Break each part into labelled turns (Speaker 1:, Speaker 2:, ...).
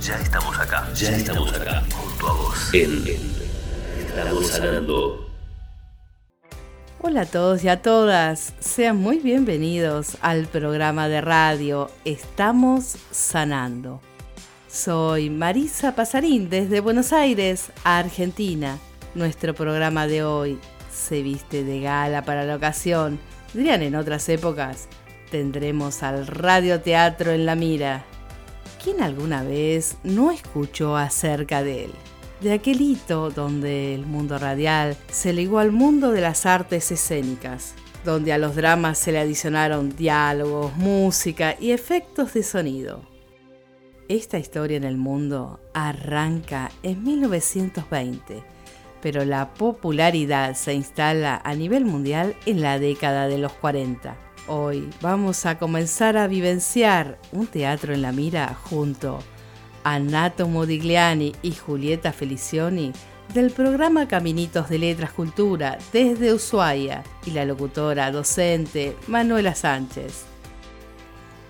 Speaker 1: Ya estamos acá, ya, estamos, acá, junto a vos. En, Estamos sanando.
Speaker 2: Hola a todos y a todas, sean muy bienvenidos al programa de radio Estamos Sanando. Soy Marisa Pasarín desde Buenos Aires, Argentina. Nuestro programa de hoy se viste de gala para la ocasión. Dirían en otras épocas, tendremos al radioteatro en la mira. ¿Quién alguna vez no escuchó acerca de él? De aquel hito donde el mundo radial se ligó al mundo de las artes escénicas, donde a los dramas se le adicionaron diálogos, música y efectos de sonido. Esta historia en el mundo arranca en 1920, pero la popularidad se instala a nivel mundial en la década de los 40 Hoy. Vamos a comenzar a vivenciar un teatro en la mira junto a Nato Modigliani y Julieta Felicioni del programa Caminitos de Letras Cultura desde Ushuaia y la locutora docente Manuela Sánchez.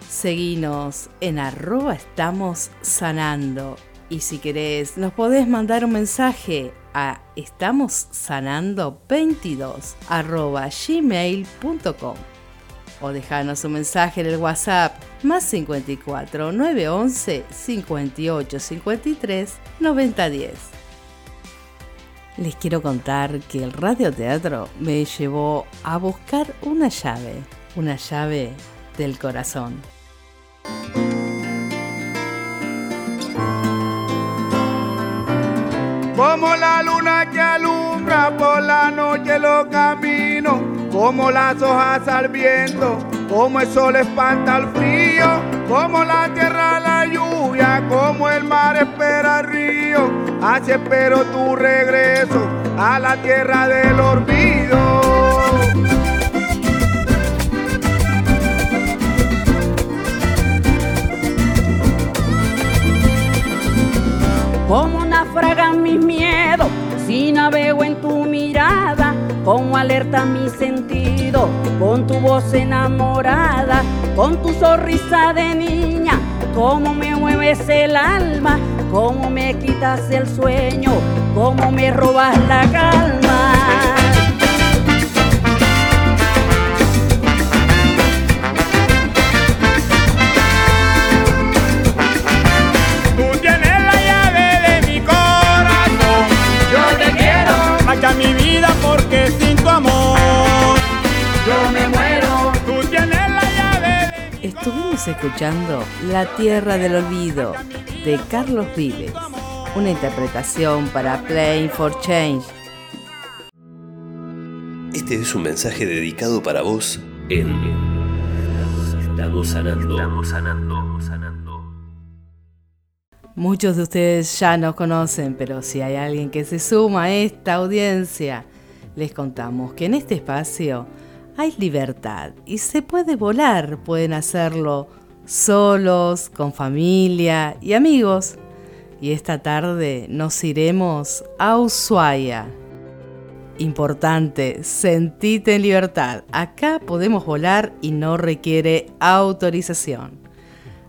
Speaker 2: Seguinos en arroba estamos sanando. Y si querés nos podés mandar un mensaje a estamos sanando 22 arroba gmail.com o dejarnos un mensaje en el WhatsApp más 54 911 58 53 90 10. Les quiero contar que el radioteatro me llevó a buscar una llave, una llave del corazón.
Speaker 3: Como la luna que alumbra por la noche los caminos como las hojas al viento, como el sol espanta el frío, como la tierra la lluvia, como el mar espera el río, así espero tu regreso a la tierra del olvido.
Speaker 4: Como naufragan mis miedos, si navego en tu mirada como alerta mi sentido, con tu voz enamorada, con tu sonrisa de niña, cómo me mueves el alma, cómo me quitas el sueño, cómo me robas la calma.
Speaker 2: Escuchando La Tierra del Olvido de Carlos Vives, una interpretación para Playing for Change.
Speaker 1: Este es un mensaje dedicado para vos en Estamos sanando. Estamos sanando. sanando.
Speaker 2: Muchos de ustedes ya nos conocen, pero si hay alguien que se suma a esta audiencia, les contamos que en este espacio hay libertad y se puede volar, pueden hacerlo solos, con familia y amigos. Y esta tarde nos iremos a Ushuaia. Importante, sentite en libertad. Acá podemos volar y no requiere autorización.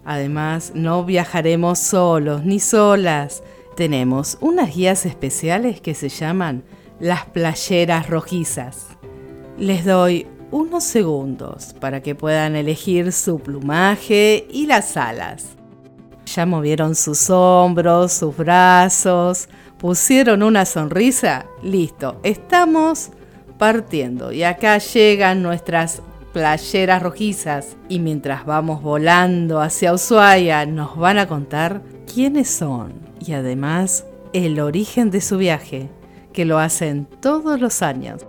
Speaker 2: Además, no viajaremos solos ni solas. Tenemos unas guías especiales que se llaman las playeras rojizas. Les doy unos segundos para que puedan elegir su plumaje y las alas. Ya movieron sus hombros, sus brazos, pusieron una sonrisa. Listo, estamos partiendo y acá llegan nuestras playeras rojizas y mientras vamos volando hacia Ushuaia nos van a contar quiénes son y además el origen de su viaje que lo hacen todos los años.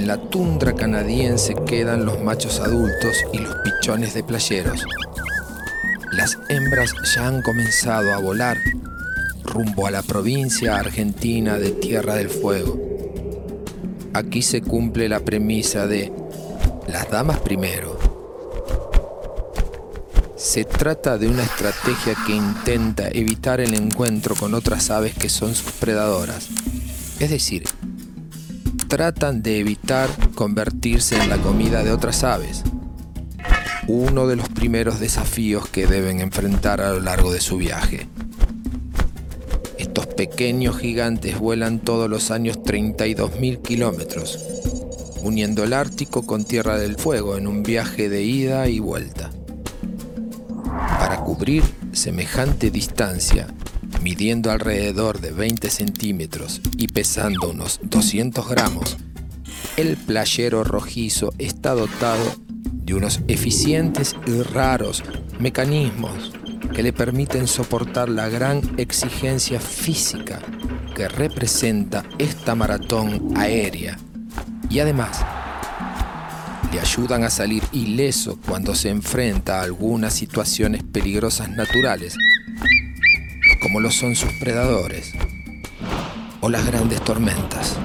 Speaker 5: En la tundra canadiense quedan los machos adultos y los pichones de playeros. Las hembras ya han comenzado a volar rumbo a la provincia argentina de Tierra del Fuego. Aquí se cumple la premisa de las damas primero. Se trata de una estrategia que intenta evitar el encuentro con otras aves que son sus predadoras. Es decir, tratan de evitar convertirse en la comida de otras aves. Uno de los primeros desafíos que deben enfrentar a lo largo de su viaje. Estos pequeños gigantes vuelan todos los años 32.000 kilómetros, uniendo el Ártico con Tierra del Fuego en un viaje de ida y vuelta. Para cubrir semejante distancia, midiendo alrededor de 20 centímetros y pesando unos 200 gramos, el playero rojizo está dotado de unos eficientes y raros mecanismos que le permiten soportar la gran exigencia física que representa esta maratón aérea. Y además le ayudan a salir ileso cuando se enfrenta a algunas situaciones peligrosas naturales como lo son sus predadores o las grandes tormentas.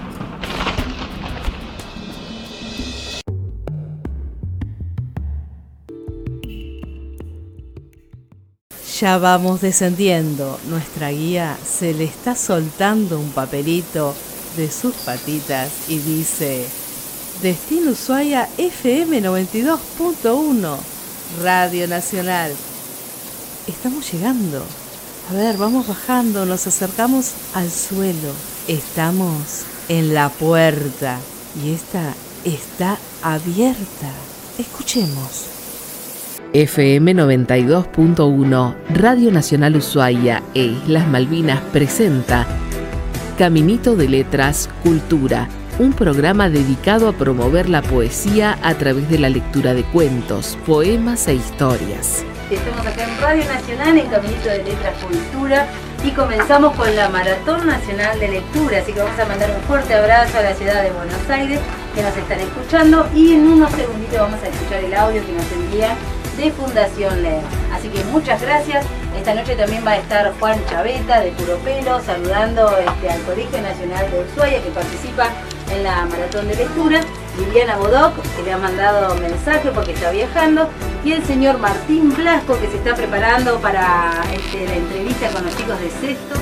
Speaker 6: Ya vamos descendiendo. Nuestra guía se le está soltando un papelito de sus patitas y dice, Destino Ushuaia FM 92.1, Radio Nacional. Estamos llegando. A ver, vamos bajando, nos acercamos al suelo. Estamos en la puerta y esta está abierta. Escuchemos. FM 92.1, Radio Nacional Ushuaia e Islas Malvinas presenta Caminito de Letras, Cultura, un programa dedicado a promover la poesía a través de la lectura de cuentos, poemas e historias.
Speaker 7: Estamos acá en Radio Nacional en Caminito de Letras Cultura y comenzamos con la Maratón Nacional de Lectura, así que vamos a mandar un fuerte abrazo a la ciudad de Buenos Aires que nos están escuchando y en unos segunditos vamos a escuchar el audio que nos envía de Fundación Leer. Así que muchas gracias. Esta noche también va a estar Juan Chaveta de Puro Pelo saludando este, al Colegio Nacional de Ushuaia que participa en la Maratón de Lectura. Viviana Bodoc, que le ha mandado mensaje porque está viajando, y el señor Martín Blasco, que se está preparando para este, la entrevista con los chicos de sexto.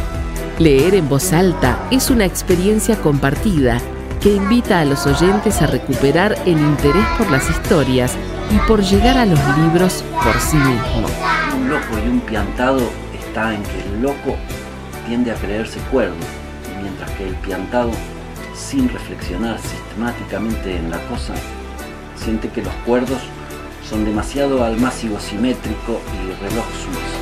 Speaker 6: Leer en voz alta es una experiencia compartida que invita a los oyentes a recuperar el interés por las historias y por llegar a los libros por sí mismo.
Speaker 8: Un loco y un piantado está en que el loco tiende a creerse cuerdo, mientras que el piantado sin reflexionar sistemáticamente en la cosa, siente que los cuerdos son demasiado almácigo simétrico y reloj suizo.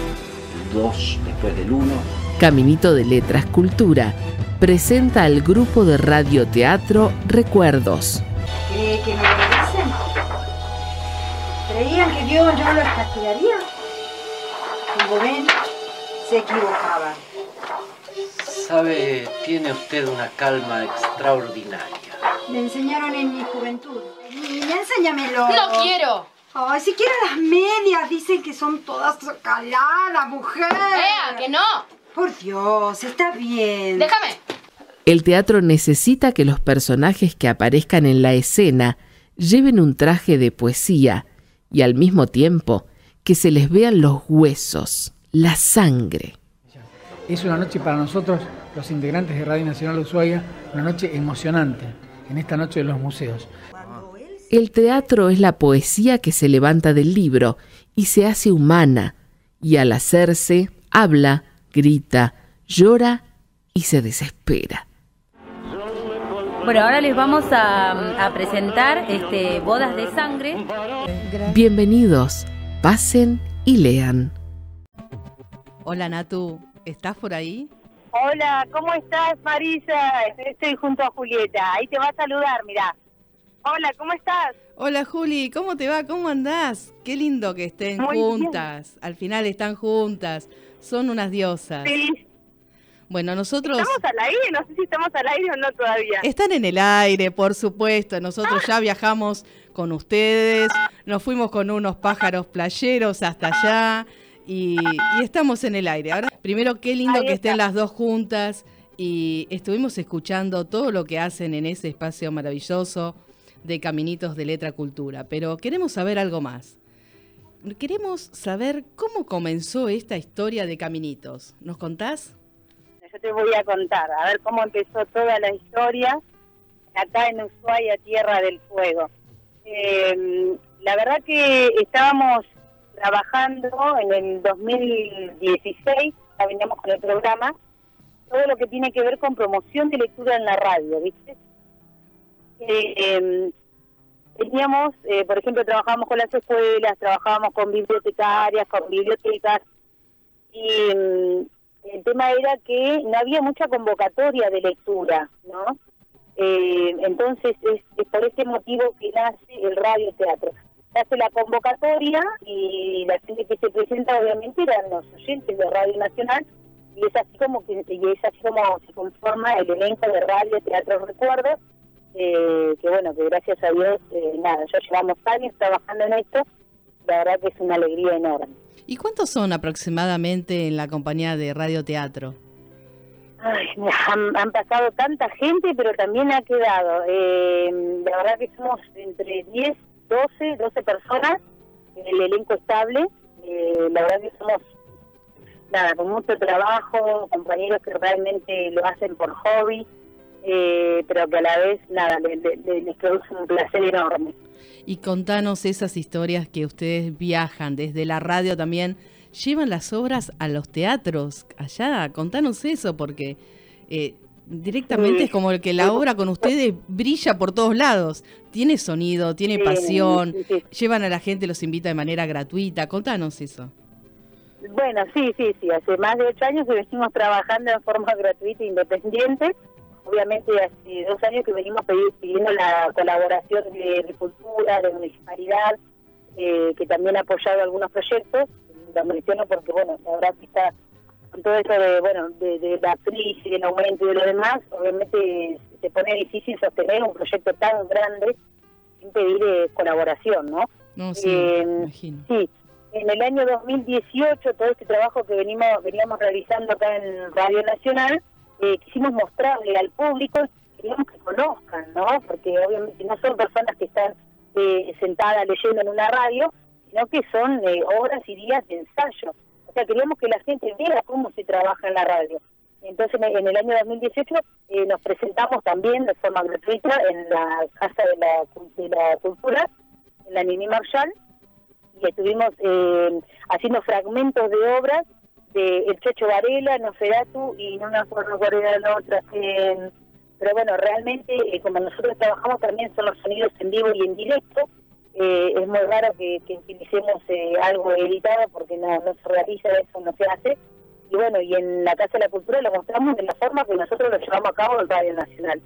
Speaker 8: El 2 después del 1.
Speaker 6: Caminito de Letras Cultura presenta al grupo de radioteatro Recuerdos.
Speaker 7: ¿Cree que me lo dicen? ¿Creían que yo no los castigaría? Como ven, se equivocaban.
Speaker 8: Sabe, tiene usted una calma extraordinaria.
Speaker 7: Me enseñaron en mi juventud. Niña, enséñamelo.
Speaker 9: ¡No quiero!
Speaker 7: Ay, siquiera las medias dicen que son todas caladas, mujer.
Speaker 9: ¡Ea, que no!
Speaker 7: Por Dios, está bien.
Speaker 9: ¡Déjame!
Speaker 6: El teatro necesita que los personajes que aparezcan en la escena lleven un traje de poesía y al mismo tiempo que se les vean los huesos, la sangre.
Speaker 10: Es una noche para nosotros, los integrantes de Radio Nacional Ushuaia, una noche emocionante en esta noche de los museos.
Speaker 6: El teatro es la poesía que se levanta del libro y se hace humana, y al hacerse habla, grita, llora y se desespera.
Speaker 9: Bueno, ahora les vamos a, a presentar este, Bodas de Sangre.
Speaker 6: Bienvenidos, pasen y lean.
Speaker 2: Hola Natu, ¿estás por ahí?
Speaker 11: Hola, ¿cómo estás Marisa? Estoy junto a Julieta, ahí te va a saludar, mirá. Hola, ¿cómo estás?
Speaker 2: Hola Juli, ¿cómo te va? ¿Cómo andás? Qué lindo que estén
Speaker 11: Muy
Speaker 2: juntas. Al final están juntas. Son unas diosas.
Speaker 11: Sí.
Speaker 2: Bueno, nosotros...
Speaker 11: ¿Estamos al aire? No sé si estamos al aire o no todavía.
Speaker 2: Están en el aire, por supuesto. Nosotros ya viajamos con ustedes, nos fuimos con unos pájaros playeros hasta allá y, estamos en el aire. Ahora, primero, qué lindo que estén las dos juntas y estuvimos escuchando todo lo que hacen en ese espacio maravilloso de Caminitos de Letra Cultura. Pero queremos saber algo más. Queremos saber cómo comenzó esta historia de Caminitos. ¿Nos contás?
Speaker 11: yo te voy a contar, a ver cómo empezó toda la historia acá en Ushuaia, Tierra del Fuego. Eh, la verdad que estábamos trabajando en el 2016, ya veníamos con el programa, todo lo que tiene que ver con promoción de lectura en la radio, ¿viste? Eh, teníamos, eh, por ejemplo, trabajábamos con las escuelas, trabajábamos con bibliotecarias, con bibliotecas, y mm, el tema era que no había mucha convocatoria de lectura, ¿no? Eh, entonces es, por ese motivo que nace el radio teatro. Nace la convocatoria y la gente que se presenta obviamente eran los oyentes de Radio Nacional y es así como que y es así como se conforma el elenco de Radio Teatro Recuerdos, eh, que bueno, que gracias a Dios, eh, nada, ya llevamos años trabajando en esto, la verdad que es una alegría enorme.
Speaker 2: ¿Y cuántos son aproximadamente en la compañía de Radio Teatro?
Speaker 11: Ay, han, pasado tanta gente, pero también ha quedado. Eh, la verdad que somos entre 10, 12, 12 personas el elenco estable. Eh, la verdad que somos, nada, con mucho trabajo, compañeros que realmente lo hacen por hobby, eh, pero que a la vez, nada, les produce un placer enorme
Speaker 2: y contanos esas historias que ustedes viajan desde la radio también. Llevan las obras a los teatros allá, contanos eso porque eh, directamente es como el que la obra con ustedes brilla por todos lados. Tiene sonido, tiene pasión, llevan a la gente, los invita de manera gratuita. Contanos eso.
Speaker 11: Bueno, sí, sí, sí. Hace más de ocho años que venimos trabajando en forma gratuita e independiente obviamente hace dos años que venimos pidiendo la colaboración de, cultura, de municipalidad, eh, que también ha apoyado algunos proyectos, la menciono porque, bueno, la verdad que está todo eso de, bueno, de, la crisis, del aumento y de lo demás, obviamente se pone difícil sostener un proyecto tan grande sin pedir eh, colaboración, ¿no?
Speaker 2: No, sí, eh,
Speaker 11: Sí, en el año 2018 todo este trabajo que venimos veníamos realizando acá en Radio Nacional, eh, quisimos mostrarle al público, queríamos que conozcan, ¿no? Porque obviamente no son personas que están eh, sentadas leyendo en una radio, sino que son horas y días de ensayo. O sea, queríamos que la gente vea cómo se trabaja en la radio. Entonces, en el año 2018 eh, nos presentamos también de forma gratuita en la Casa de la, de la Cultura, en la Nini Marshall, y estuvimos haciendo fragmentos de obras de El Checho Varela, Noferatu y no me acuerdo cuál era la otra. pero bueno, realmente eh, como nosotros trabajamos también son los sonidos en vivo y en directo. Eh, es muy raro que, utilicemos eh, algo editado porque no, se realiza eso, no se hace. Y bueno, y en la Casa de la Cultura lo mostramos de la forma que nosotros lo llevamos a cabo en Radio Nacional.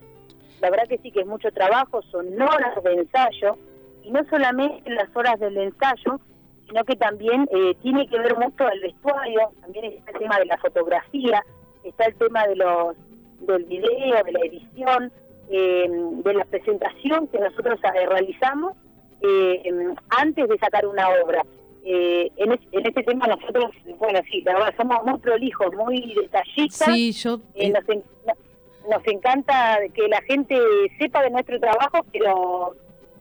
Speaker 11: La verdad que sí que es mucho trabajo, son horas de ensayo, y no solamente las horas del ensayo, sino que también eh, tiene que ver mucho el vestuario, también está el tema de la fotografía, está el tema de los del video, de la edición, eh, de la presentación que nosotros eh, antes de sacar una obra. en, este tema nosotros, bueno, sí, la verdad somos muy prolijos, muy detallistas.
Speaker 2: Sí, yo...
Speaker 11: Nos, nos encanta que la gente sepa de nuestro trabajo, pero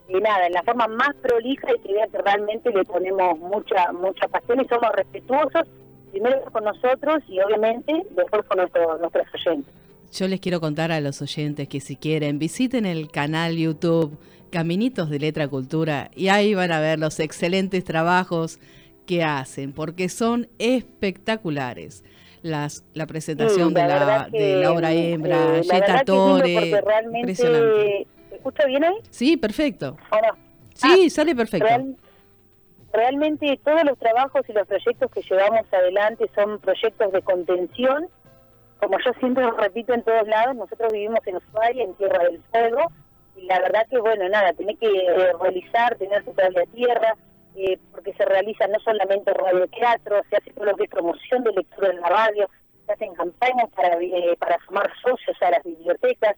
Speaker 11: y nada, en la forma más prolija y que vea que realmente le ponemos mucha mucha pasión y somos respetuosos, primero con nosotros y obviamente después con nuestro, nuestros oyentes.
Speaker 2: Yo les quiero contar a los oyentes que si quieren visiten el canal YouTube Caminitos de Letra Cultura y ahí van a ver los excelentes trabajos que hacen, porque son espectaculares. Las, la presentación de, la, de la obra hembra,
Speaker 11: eh,
Speaker 2: Torre,
Speaker 11: impresionante escucha bien ahí?
Speaker 2: Sí, perfecto. Sí, ah, sale perfecto.
Speaker 11: realmente todos los trabajos y los proyectos que llevamos adelante son proyectos de contención. Como yo siempre lo repito en todos lados, nosotros vivimos en Ushuaia, en Tierra del Fuego, la verdad que, bueno, nada, tenés que eh, realizar, tener tu propia tierra, eh, porque se realiza no solamente radio teatro, se hace todo lo que es promoción de lectura en la radio, se hacen campañas para, eh, para sumar socios a las bibliotecas,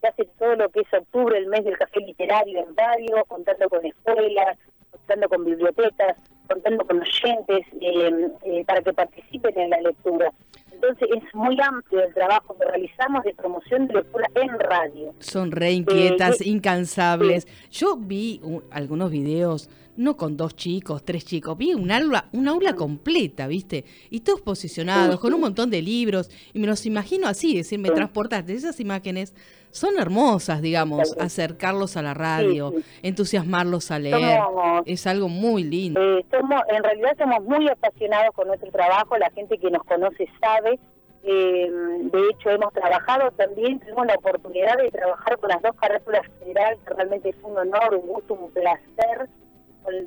Speaker 11: se hace todo lo que es octubre, el mes del café literario en radio, contando con escuelas, contando con bibliotecas, contando con oyentes eh, eh, para que participen en la lectura. Entonces es muy amplio el trabajo que realizamos de promoción de lectura en radio.
Speaker 2: Son re inquietas, incansables. Yo vi algunos videos no con dos chicos, tres chicos, vi un aula, un aula completa, ¿viste? Y todos posicionados, con un montón de libros, y me los imagino así, es decir, me transportaste esas imágenes, son hermosas, digamos, acercarlos a la radio, entusiasmarlos a leer, es algo muy lindo.
Speaker 11: Eh, somos, en realidad somos muy apasionados con nuestro trabajo, la gente que nos conoce sabe, eh, de hecho hemos trabajado también, tuvimos la oportunidad de trabajar con las dos carátulas generales, que realmente es un honor, un gusto, un placer,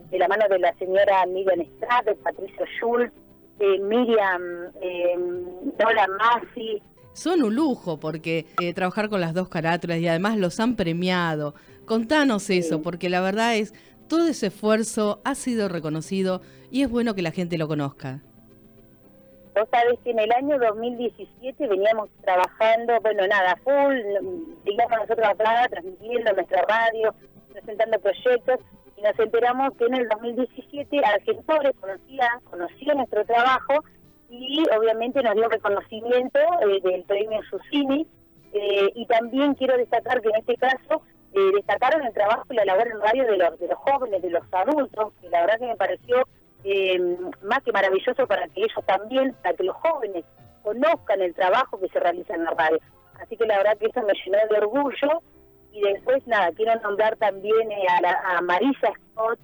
Speaker 11: de la mano de la señora Miriam Estrada, Patricio Schultz, eh, Miriam eh, Dora Masi.
Speaker 2: Son un lujo porque eh, trabajar con las dos carátulas y además los han premiado. Contanos eso, porque la verdad es, todo ese esfuerzo ha sido reconocido y es bueno que la gente lo conozca.
Speaker 11: Vos sabés que en el año 2017 veníamos trabajando, bueno, nada, full, digamos nosotros acá, transmitiendo nuestra radio, presentando proyectos, y nos enteramos que en el 2017 Argentores conocía, conocía nuestro trabajo y obviamente nos dio reconocimiento eh, del premio Susini eh, y también quiero destacar que en este caso eh, destacaron el trabajo y la labor en radio de los, de los jóvenes, de los adultos, que la verdad que me pareció más que maravilloso para que ellos también, para que los jóvenes conozcan el trabajo que se realiza en la radio. Así que la verdad que eso me llenó de orgullo y después, nada, quiero nombrar también eh, a, Marisa Scott,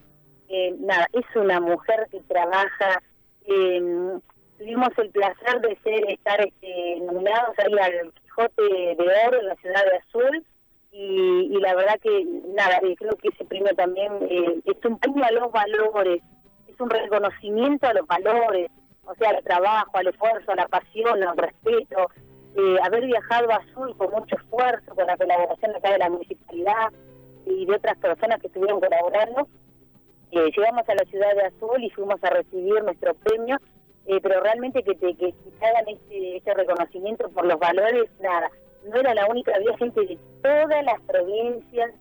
Speaker 11: nada, es una mujer que trabaja, eh, tuvimos el placer de ser, estar este, nominados ahí al Quijote de Oro en la ciudad de Azul, y, la verdad que, nada, eh, creo que ese premio también eh, es un premio a los valores, es un reconocimiento a los valores, o sea, al trabajo, al esfuerzo, a la pasión, al respeto, eh, haber viajado a Azul con mucho esfuerzo, con la colaboración acá de la municipalidad y de otras personas que estuvieron colaborando. Eh, llegamos a la ciudad de Azul y fuimos a recibir nuestro premio, eh, pero realmente que te, que hagan este, este reconocimiento por los valores, nada, no era la única, había gente de todas las provincias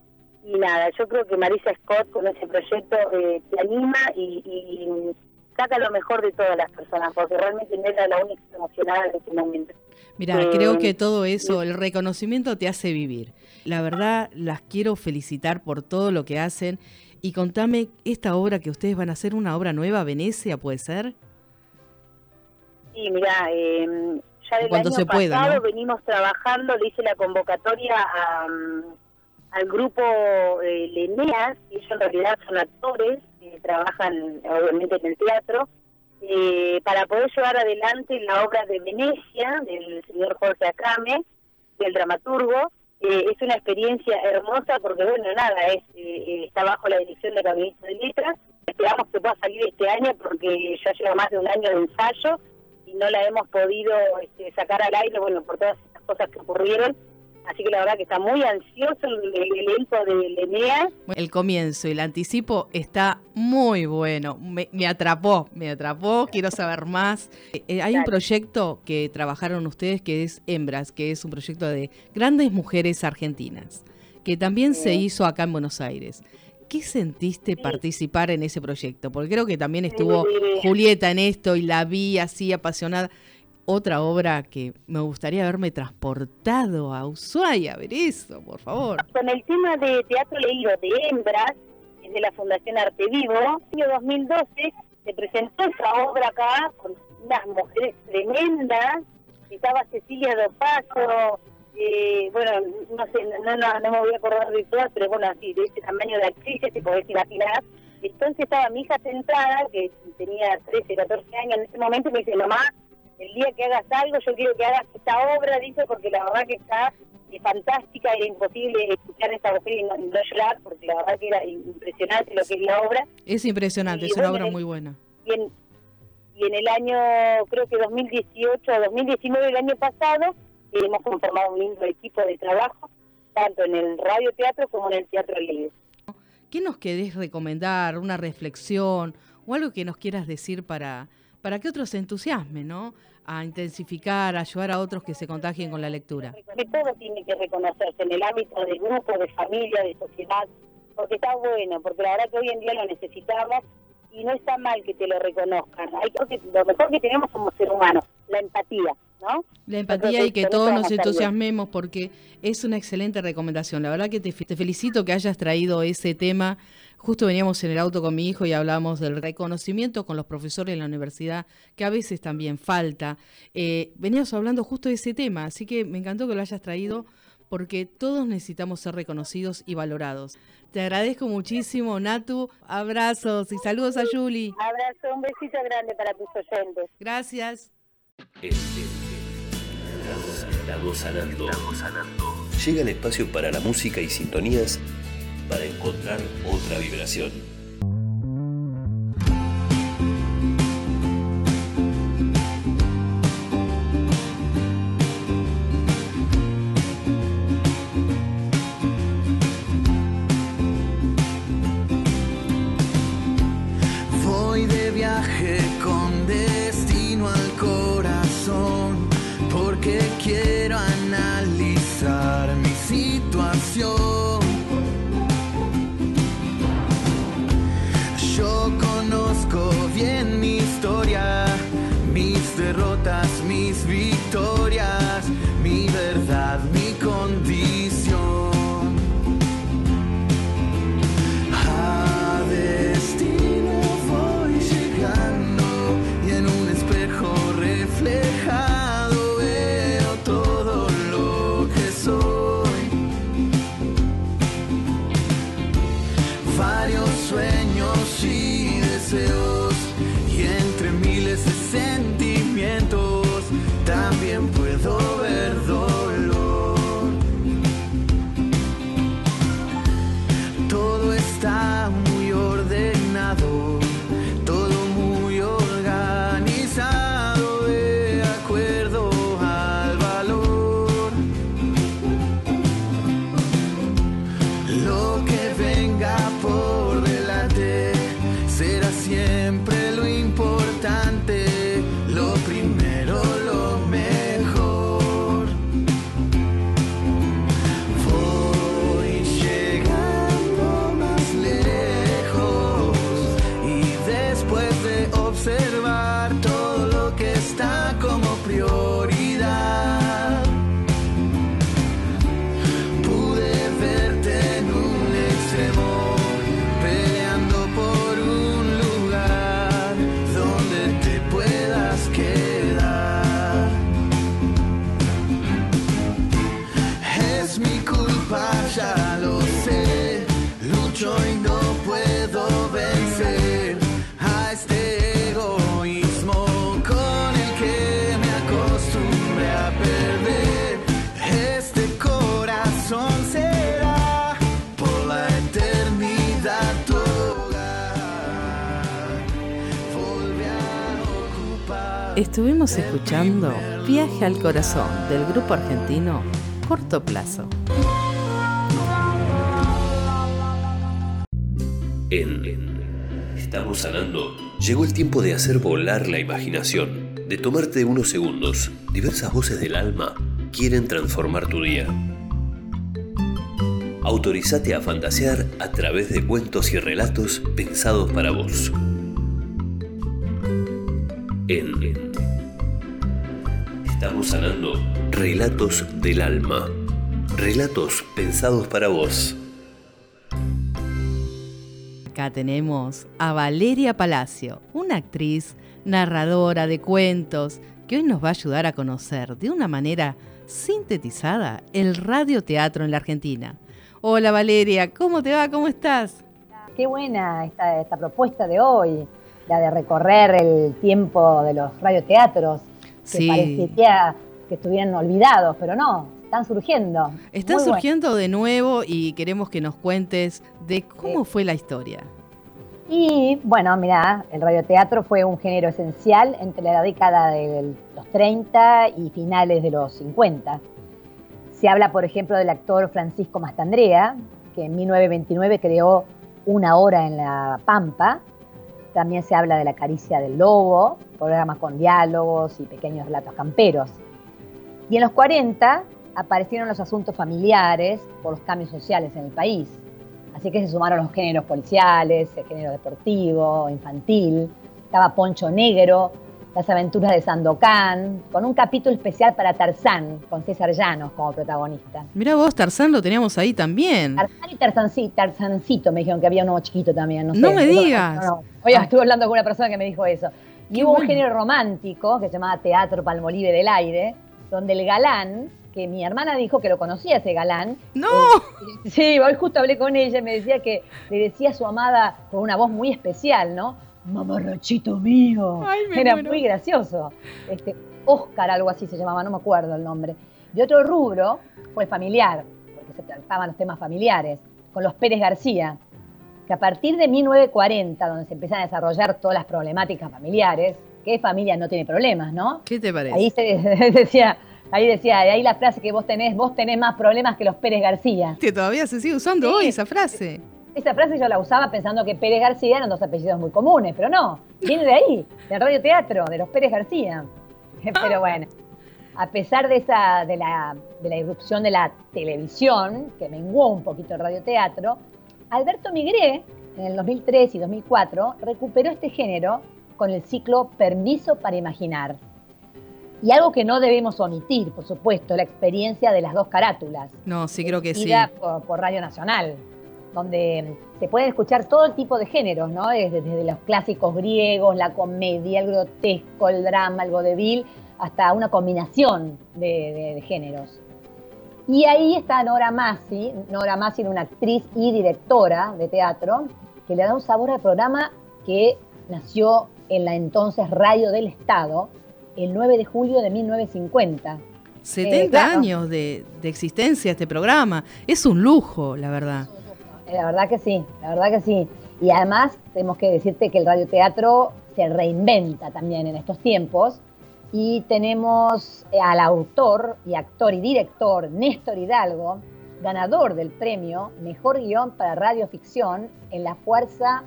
Speaker 11: y nada, yo creo que Marisa Scott con ese proyecto te anima y, y saca lo mejor de todas las personas, porque realmente no era la única emocionada en ese momento.
Speaker 2: Mira, eh, creo que todo eso, el reconocimiento te hace vivir. La verdad, las quiero felicitar por todo lo que hacen. Y contame, esta obra que ustedes van a hacer, una obra nueva, Venecia, ¿puede ser?
Speaker 11: Sí, mira, eh, ya del año se pueda, pasado venimos trabajando, le hice la convocatoria a, al grupo eh, Leneas, ellos en realidad son actores, que trabajan obviamente en el teatro, eh, para poder llevar adelante la obra de Venecia del señor Jorge Acame, del dramaturgo. Eh, es una experiencia hermosa porque, bueno, nada, es, eh, está bajo la dirección del Gabinete de Letras. Esperamos que pueda salir este año porque ya lleva más de un año de ensayo y no la hemos podido este, sacar al aire, bueno, por todas estas cosas que ocurrieron Así que la verdad que está muy ansioso el, elenco de Lenea.
Speaker 2: El comienzo y el anticipo está muy bueno. Me, atrapó, me atrapó, quiero saber más. Eh, eh, hay un proyecto que trabajaron ustedes que es Hembras, que es un proyecto de grandes mujeres argentinas, que también se hizo acá en Buenos Aires. ¿Qué sentiste participar en ese proyecto? Porque creo que también estuvo Julieta en esto y la vi así apasionada otra obra que me gustaría haberme transportado a Ushuaia a ver eso, por favor.
Speaker 11: Con el tema de teatro leído de hembras, de la Fundación Arte Vivo, en el año 2012 se presentó esa obra acá con unas mujeres tremendas, estaba Cecilia Dopaso, eh, bueno, no sé, no, no, no, me voy a acordar de todas, pero bueno, así, de ese tamaño de actrices, te podés imaginar. Entonces estaba mi hija sentada, que tenía 13, 14 años en ese momento, y me dice, mamá, el día que hagas algo, yo quiero que hagas esta obra, dice, porque la verdad que está eh, fantástica, era imposible escuchar esta mujer y no, llorar, porque la verdad que era impresionante lo que es la obra.
Speaker 2: Es impresionante, es una obra muy buena.
Speaker 11: Y en, y en el año, creo que 2018 2019, el año pasado, hemos conformado un lindo equipo de trabajo, tanto en el radio teatro como en el teatro libre.
Speaker 2: ¿Qué nos querés recomendar? ¿Una reflexión o algo que nos quieras decir para para que otros se entusiasmen, ¿no? A intensificar, a ayudar a otros que se contagien con la lectura.
Speaker 11: Todo tiene que reconocerse en el ámbito de grupo, de familia, de sociedad, porque está bueno, porque la verdad que hoy en día lo necesitamos y no está mal que te lo reconozcan. Hay, que lo mejor que tenemos como ser humanos, la empatía. ¿No?
Speaker 2: La empatía y que todos nos entusiasmemos porque es una excelente recomendación. La verdad que te, felicito que hayas traído ese tema. Justo veníamos en el auto con mi hijo y hablamos del reconocimiento con los profesores en la universidad, que a veces también falta. Eh, veníamos hablando justo de ese tema, así que me encantó que lo hayas traído porque todos necesitamos ser reconocidos y valorados. Te agradezco muchísimo, Natu. Abrazos y saludos a Julie.
Speaker 11: Abrazo, un besito grande para tus oyentes.
Speaker 2: Gracias.
Speaker 1: Estamos sanando. Llega el espacio para la música y sintonías para encontrar otra vibración.
Speaker 2: Estuvimos escuchando Viaje al Corazón del grupo argentino Corto Plazo.
Speaker 1: En Estamos sanando. Llegó el tiempo de hacer volar la imaginación, de tomarte unos segundos. Diversas voces del alma quieren transformar tu día. Autorizate a fantasear a través de cuentos y relatos pensados para vos. En Estamos sanando relatos del alma. Relatos pensados para vos.
Speaker 2: Acá tenemos a Valeria Palacio, una actriz, narradora de cuentos, que hoy nos va a ayudar a conocer de una manera sintetizada el radioteatro en la Argentina. Hola Valeria, ¿cómo te va? ¿Cómo estás?
Speaker 12: Qué buena esta, esta propuesta de hoy la de recorrer el tiempo de los radioteatros, que
Speaker 2: sí.
Speaker 12: parecía que estuvieran olvidados, pero no, están surgiendo.
Speaker 2: Están surgiendo de nuevo y queremos que nos cuentes de cómo fue la historia.
Speaker 12: Y bueno, mira, el radioteatro fue un género esencial entre la década de los 30 y finales de los 50. Se habla, por ejemplo, del actor Francisco Mastandrea, que en 1929 creó Una hora en la Pampa, También se habla de la caricia del lobo, programas con diálogos y pequeños relatos camperos. Y en los 40 aparecieron los asuntos familiares por los cambios sociales en el país. Así que se sumaron los géneros policiales, el género deportivo, infantil. Estaba Poncho Negro, las aventuras de Sandokan, con un capítulo especial para Tarzán, con César Llanos como protagonista.
Speaker 2: Mira vos, Tarzán lo teníamos ahí también.
Speaker 12: Tarzán y Tarzancito, Tarzancito me dijeron que había uno chiquito también. No,
Speaker 2: no me digas.
Speaker 12: Hoy estuve hablando con una persona que me dijo eso. Y hubo un género romántico que se llamaba Teatro Palmolive del Aire, donde el galán, que mi hermana dijo que lo conocía ese galán.
Speaker 2: ¡No!
Speaker 12: Eh, sí, hoy justo hablé con ella y me decía que le decía a su amada con una voz muy especial, ¿no? Mamarrachito mío. Era muy gracioso. Este, Oscar, algo así se llamaba, no me acuerdo el nombre. De otro rubro fue familiar, porque se trataban los temas familiares, con los Pérez García, que a partir de 1940, donde se empiezan a desarrollar todas las problemáticas familiares, ¿qué familia no tiene problemas, no?
Speaker 2: ¿Qué te parece?
Speaker 12: Ahí se decía, ahí decía, ahí la frase que vos tenés, vos tenés más problemas que los Pérez García.
Speaker 2: Que todavía se sigue usando hoy esa frase.
Speaker 12: Esa frase yo la usaba pensando que Pérez García eran dos apellidos muy comunes, pero no, viene de ahí, del radioteatro, de los Pérez García. Pero bueno, a pesar de, esa, de, la, de la irrupción de la televisión, que menguó un poquito el radioteatro, Alberto Migré, en el 2003 y 2004, recuperó este género con el ciclo Permiso para Imaginar. Y algo que no debemos omitir, por supuesto, la experiencia de las dos carátulas.
Speaker 2: No, sí creo que sí.
Speaker 12: Por, por Radio Nacional donde se pueden escuchar todo tipo de géneros, ¿no? Desde, los clásicos griegos, la comedia, el grotesco, el drama, el vodevil, hasta una combinación de, géneros. Y ahí está Nora Massi, Nora Massi era una actriz y directora de teatro, que le da un sabor al programa que nació en la entonces Radio del Estado el 9 de julio de 1950.
Speaker 2: 70 eh, años de, de existencia este programa. Es un lujo, la verdad.
Speaker 12: La verdad que sí, la verdad que sí. Y además tenemos que decirte que el radioteatro se reinventa también en estos tiempos y tenemos al autor y actor y director Néstor Hidalgo, ganador del premio Mejor Guión para Radioficción en La Fuerza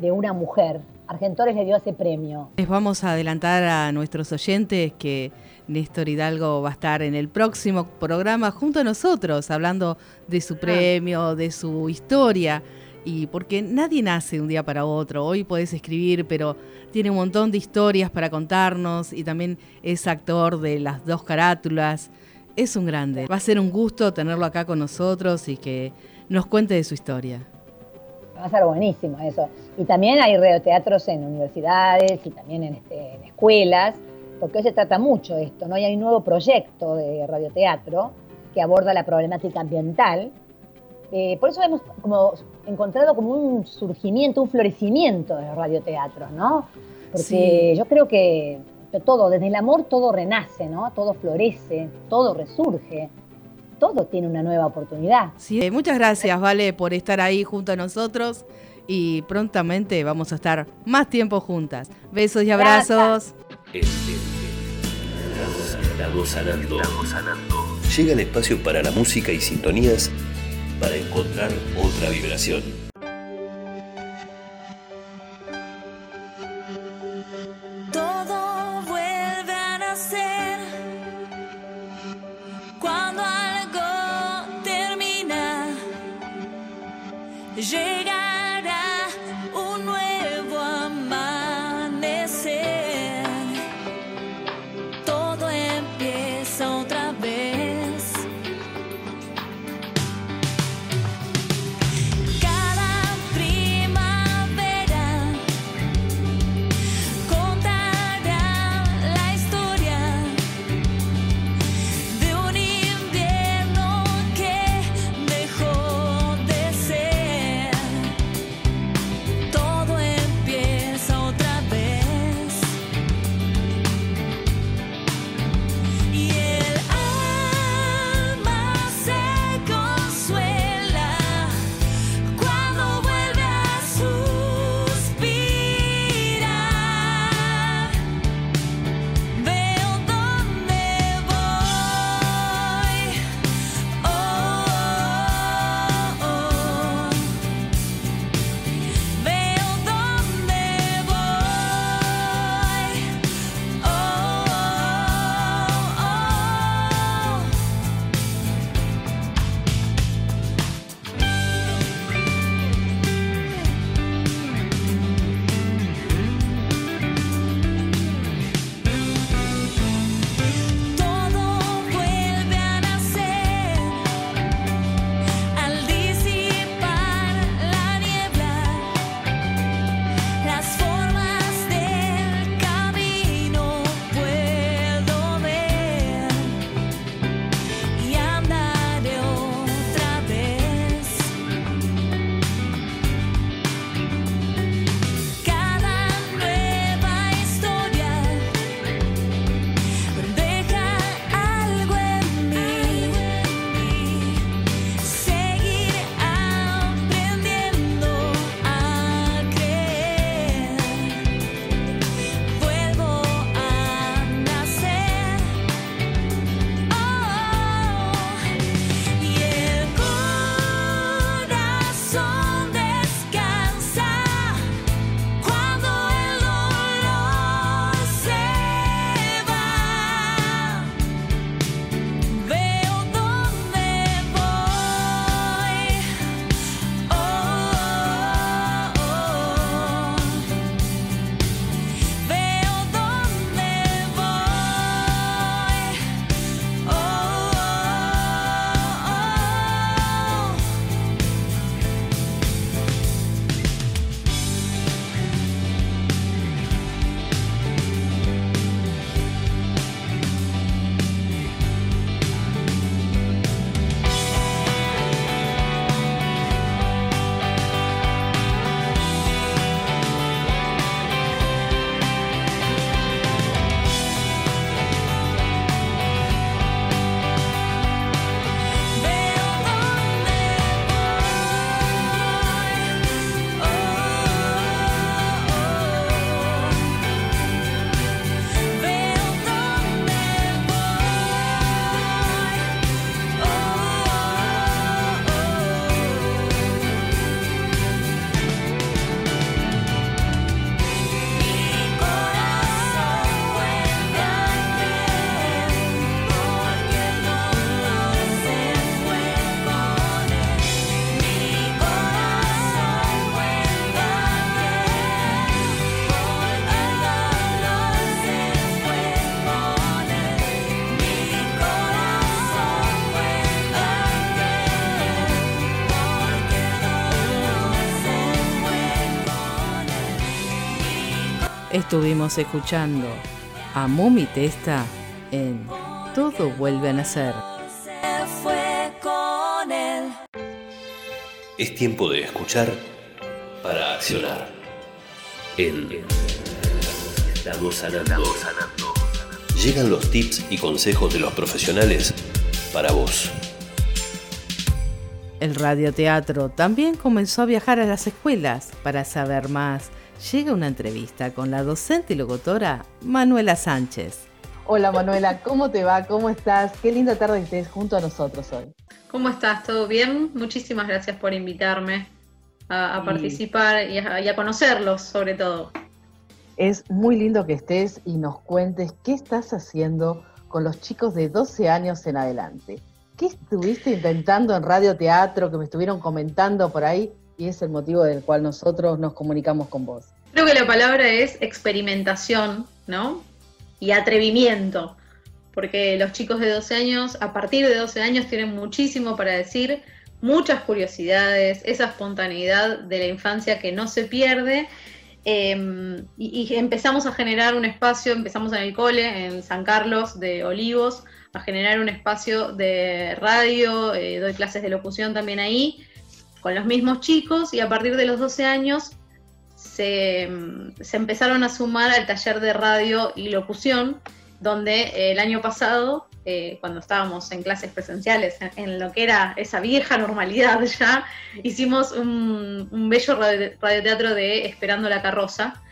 Speaker 12: de una Mujer. Argentores le dio ese premio.
Speaker 2: Les vamos a adelantar a nuestros oyentes que Néstor Hidalgo va a estar en el próximo programa junto a nosotros, hablando de su ah. premio, de su historia. Y porque nadie nace de un día para otro. Hoy podés escribir, pero tiene un montón de historias para contarnos y también es actor de las dos carátulas. Es un grande. Va a ser un gusto tenerlo acá con nosotros y que nos cuente de su historia.
Speaker 12: Va a ser buenísimo eso. Y también hay radioteatros en universidades y también en, este, en escuelas porque hoy se trata mucho de esto, ¿no? Y hay un nuevo proyecto de radioteatro que aborda la problemática ambiental. Eh, por eso hemos como encontrado como un surgimiento, un florecimiento de los radioteatros, ¿no? Porque yo creo que todo, desde el amor todo renace, ¿no? Todo florece, todo resurge todo tiene una nueva oportunidad.
Speaker 2: Sí, muchas gracias, Vale, por estar ahí junto a nosotros y prontamente vamos a estar más tiempo juntas. Besos y abrazos.
Speaker 1: Estamos sanando. Llega el espacio para la música y sintonías para encontrar otra vibración.
Speaker 2: Estuvimos escuchando a Mumi Testa en Todo vuelve a nacer.
Speaker 13: Se fue con él.
Speaker 1: Es tiempo de escuchar para accionar. En Estamos sanando. Llegan los tips y consejos de los profesionales para vos.
Speaker 2: El radioteatro también comenzó a viajar a las escuelas para saber más. Llega una entrevista con la docente y locutora Manuela Sánchez.
Speaker 14: Hola Manuela, ¿cómo te va? ¿Cómo estás? Qué linda tarde que estés junto a nosotros hoy.
Speaker 15: ¿Cómo estás? ¿Todo bien? Muchísimas gracias por invitarme a, a
Speaker 14: Sí.
Speaker 15: participar y a, y a conocerlos, sobre todo.
Speaker 14: Es muy lindo que estés y nos cuentes qué estás haciendo con los chicos de 12 años en adelante. ¿Qué estuviste intentando en radioteatro que me estuvieron comentando por ahí? Y es el motivo del cual nosotros nos comunicamos con vos.
Speaker 15: Creo que la palabra es experimentación, ¿no? Y atrevimiento, porque los chicos de 12 años, a partir de 12 años, tienen muchísimo para decir, muchas curiosidades, esa espontaneidad de la infancia que no se pierde. y, y empezamos a generar un espacio, empezamos en el cole, en San Carlos de Olivos, a generar un espacio de radio, eh, doy clases de locución también ahí, con los mismos chicos, y a partir de los 12 años se, se empezaron a sumar al taller de radio y locución, donde eh, el año pasado, eh, cuando estábamos en clases presenciales, en, lo que era esa vieja normalidad ya, hicimos un, bello radio- radioteatro de Esperando la carroza,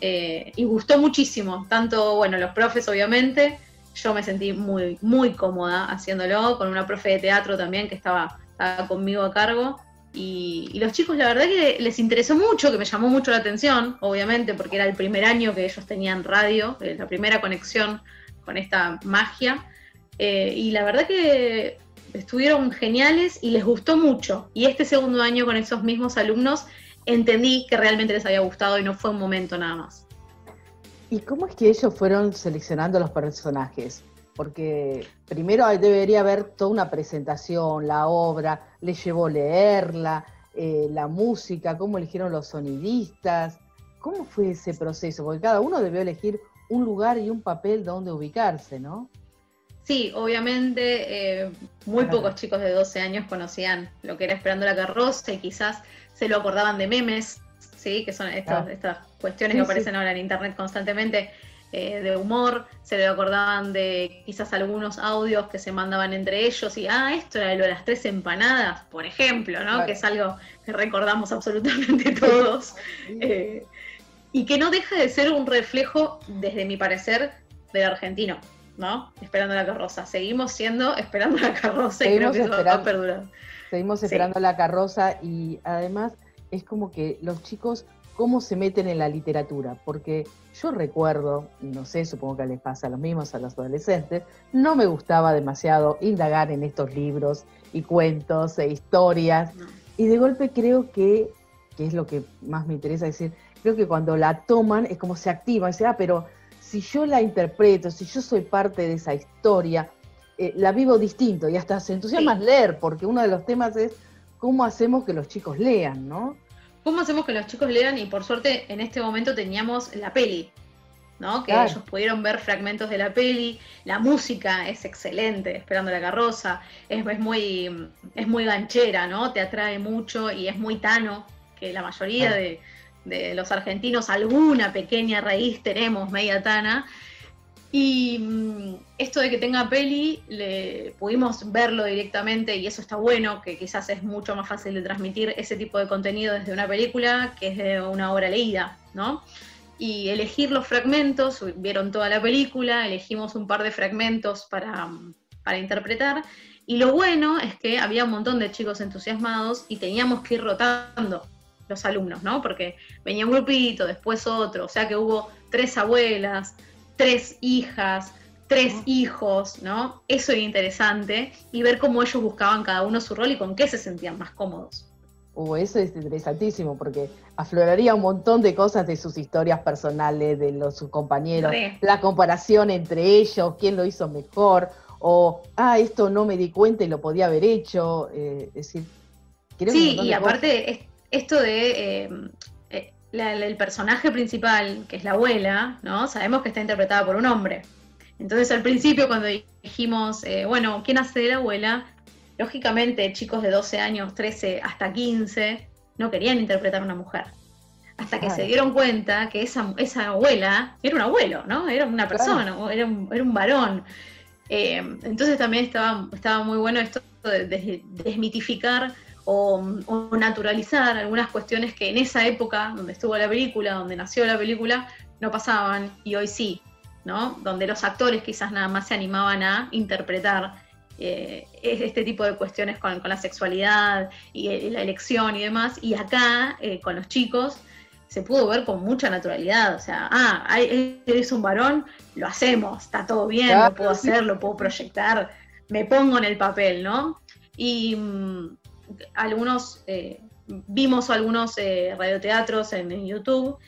Speaker 15: eh, y gustó muchísimo, tanto, bueno, los profes obviamente, yo me sentí muy, muy cómoda haciéndolo, con una profe de teatro también que estaba conmigo a cargo, y, los chicos, la verdad que les interesó mucho, que me llamó mucho la atención, obviamente, porque era el primer año que ellos tenían radio, eh, la primera conexión con esta magia. eh, y la verdad que estuvieron geniales y les gustó mucho. Y este segundo año con esos mismos alumnos entendí que realmente les había gustado y no fue un momento nada más.
Speaker 14: ¿Y cómo es que ellos fueron seleccionando los personajes? Porque primero debería haber toda una presentación, la obra, les llevó leerla, eh, la música, cómo eligieron los sonidistas, cómo fue ese proceso, porque cada uno debió elegir un lugar y un papel donde ubicarse, ¿no?
Speaker 15: Sí, obviamente eh, muy pocos chicos de 12 años conocían lo que era Esperando la carroza y quizás se lo acordaban de memes, ¿sí? que son estos-
Speaker 14: Claro.
Speaker 15: estas cuestiones
Speaker 14: Sí,
Speaker 15: que
Speaker 14: sí.
Speaker 15: aparecen ahora en internet constantemente eh, de humor, se lo acordaban de quizás algunos audios que se mandaban entre ellos y, ah, esto era lo de las tres empanadas, por ejemplo, ¿no?
Speaker 14: Claro.
Speaker 15: que es algo que recordamos absolutamente todos. Eh, y que no deja de ser un reflejo, desde mi parecer, del argentino, ¿no? Esperando la carroza. Seguimos siendo esperando la carroza y creo
Speaker 14: Seguimos
Speaker 15: que eso va a perdurar.
Speaker 14: Seguimos
Speaker 15: Sí.
Speaker 14: esperando la carroza y además es como que los chicos, ¿cómo se meten en la literatura? Porque yo recuerdo, no sé, supongo que les pasa lo mismo a los adolescentes, no me gustaba demasiado indagar en estos libros y cuentos e historias. Y de golpe creo que, que es lo que más me interesa decir, creo que cuando la toman es como se activa, dice, ah, pero si yo la interpreto, si yo soy parte de esa historia, eh, la vivo distinto y hasta se entusiasma leer, porque uno de los temas es cómo hacemos que los chicos lean, ¿no?
Speaker 15: ¿Cómo hacemos que los chicos lean? Y por suerte en este momento teníamos la peli, ¿no? Que
Speaker 14: Claro.
Speaker 15: ellos pudieron ver fragmentos de la peli. La música es excelente, Esperando la carroza. Es, es muy, es muy ganchera, ¿no? Te atrae mucho y es muy tano, que la mayoría
Speaker 14: Claro.
Speaker 15: de, de los argentinos alguna pequeña raíz tenemos, media tana. Y mm, esto de que tenga peli, le, pudimos verlo directamente y eso está bueno, que quizás es mucho más fácil de transmitir ese tipo de contenido desde una película que es de una obra leída, ¿no? Y elegir los fragmentos, vieron toda la película, elegimos un par de fragmentos para, para interpretar. Y lo bueno es que había un montón de chicos entusiasmados y teníamos que ir rotando los alumnos, ¿no? Porque venía un grupito, después otro, o sea que hubo tres abuelas, tres hijas, tres hijos, ¿no? Eso era interesante y ver cómo ellos buscaban cada uno su rol y con qué se sentían más cómodos.
Speaker 14: Uh, eso es interesantísimo porque afloraría un montón de cosas de sus historias personales, de los, sus compañeros,
Speaker 15: Re.
Speaker 14: la comparación entre ellos, quién lo hizo mejor, o, ah, esto no me di cuenta y lo podía haber hecho. eh, es decir, creo
Speaker 15: Sí, y aparte es- esto de eh, eh, el personaje principal, que es la abuela, ¿no? Sabemos que está interpretada por un hombre. Entonces al principio cuando dijimos, eh, bueno, ¿quién hace de la abuela? Lógicamente chicos de 12 años, 13 hasta 15, no querían interpretar a una mujer. Hasta que se dieron cuenta que esa, esa abuela era un abuelo, ¿no? Era una persona, era, un, era un varón. Eh, entonces también estaba, estaba muy bueno esto de desmitificar o, naturalizar algunas cuestiones que en esa época, donde estuvo la película, donde nació la película, no pasaban y hoy sí, ¿no? Donde los actores quizás nada más se animaban a interpretar eh, este tipo de cuestiones con, la sexualidad y eh, la elección y demás, y acá eh, con los chicos se pudo ver con mucha naturalidad, o sea, ah, eres un varón, lo hacemos, está todo bien, lo puedo hacer, lo puedo proyectar, me pongo en el papel, ¿no? Y mm, algunos, eh, vimos algunos eh, radioteatros en, YouTube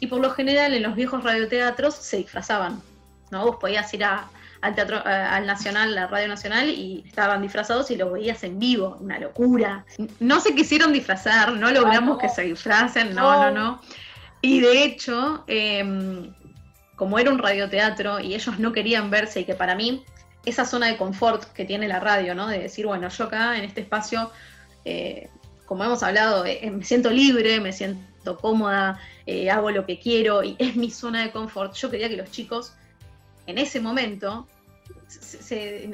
Speaker 15: y por lo general en los viejos radioteatros se disfrazaban, ¿no? Vos podías ir al teatro, al Nacional, la Radio Nacional y estaban disfrazados y los veías en vivo, una locura. No se quisieron disfrazar, no logramos que se disfracen, no, no, no. Y de hecho, em, como era un radioteatro y ellos no querían verse y que para mí esa zona de confort que tiene la radio, ¿no? De decir, bueno, yo acá en este espacio eh, como hemos hablado, eh, me siento libre, me siento cómoda, eh, hago lo que quiero y es mi zona de confort. Yo quería que los chicos en ese momento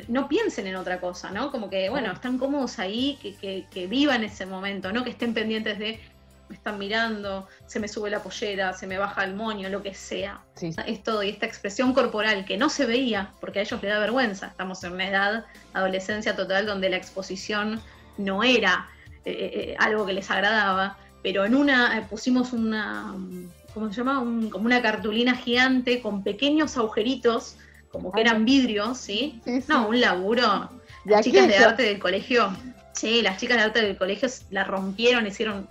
Speaker 15: no piensen en otra cosa, ¿no? Como que, bueno, están cómodos ahí, que, vivan ese momento, ¿no? Que estén pendientes de, me están mirando, se me sube la pollera, se me baja el moño, lo que sea. Es todo, y esta expresión corporal que no se veía, porque a ellos les da vergüenza, estamos en una edad, adolescencia total, donde la exposición no era eh, eh, eh, algo que les agradaba, pero en una pusimos una, ¿cómo se llama? como una cartulina gigante con pequeños agujeritos, como que eran vidrios, ¿sí? No, un laburo. las chicas de arte del colegio, sí, las chicas de arte del colegio la rompieron, hicieron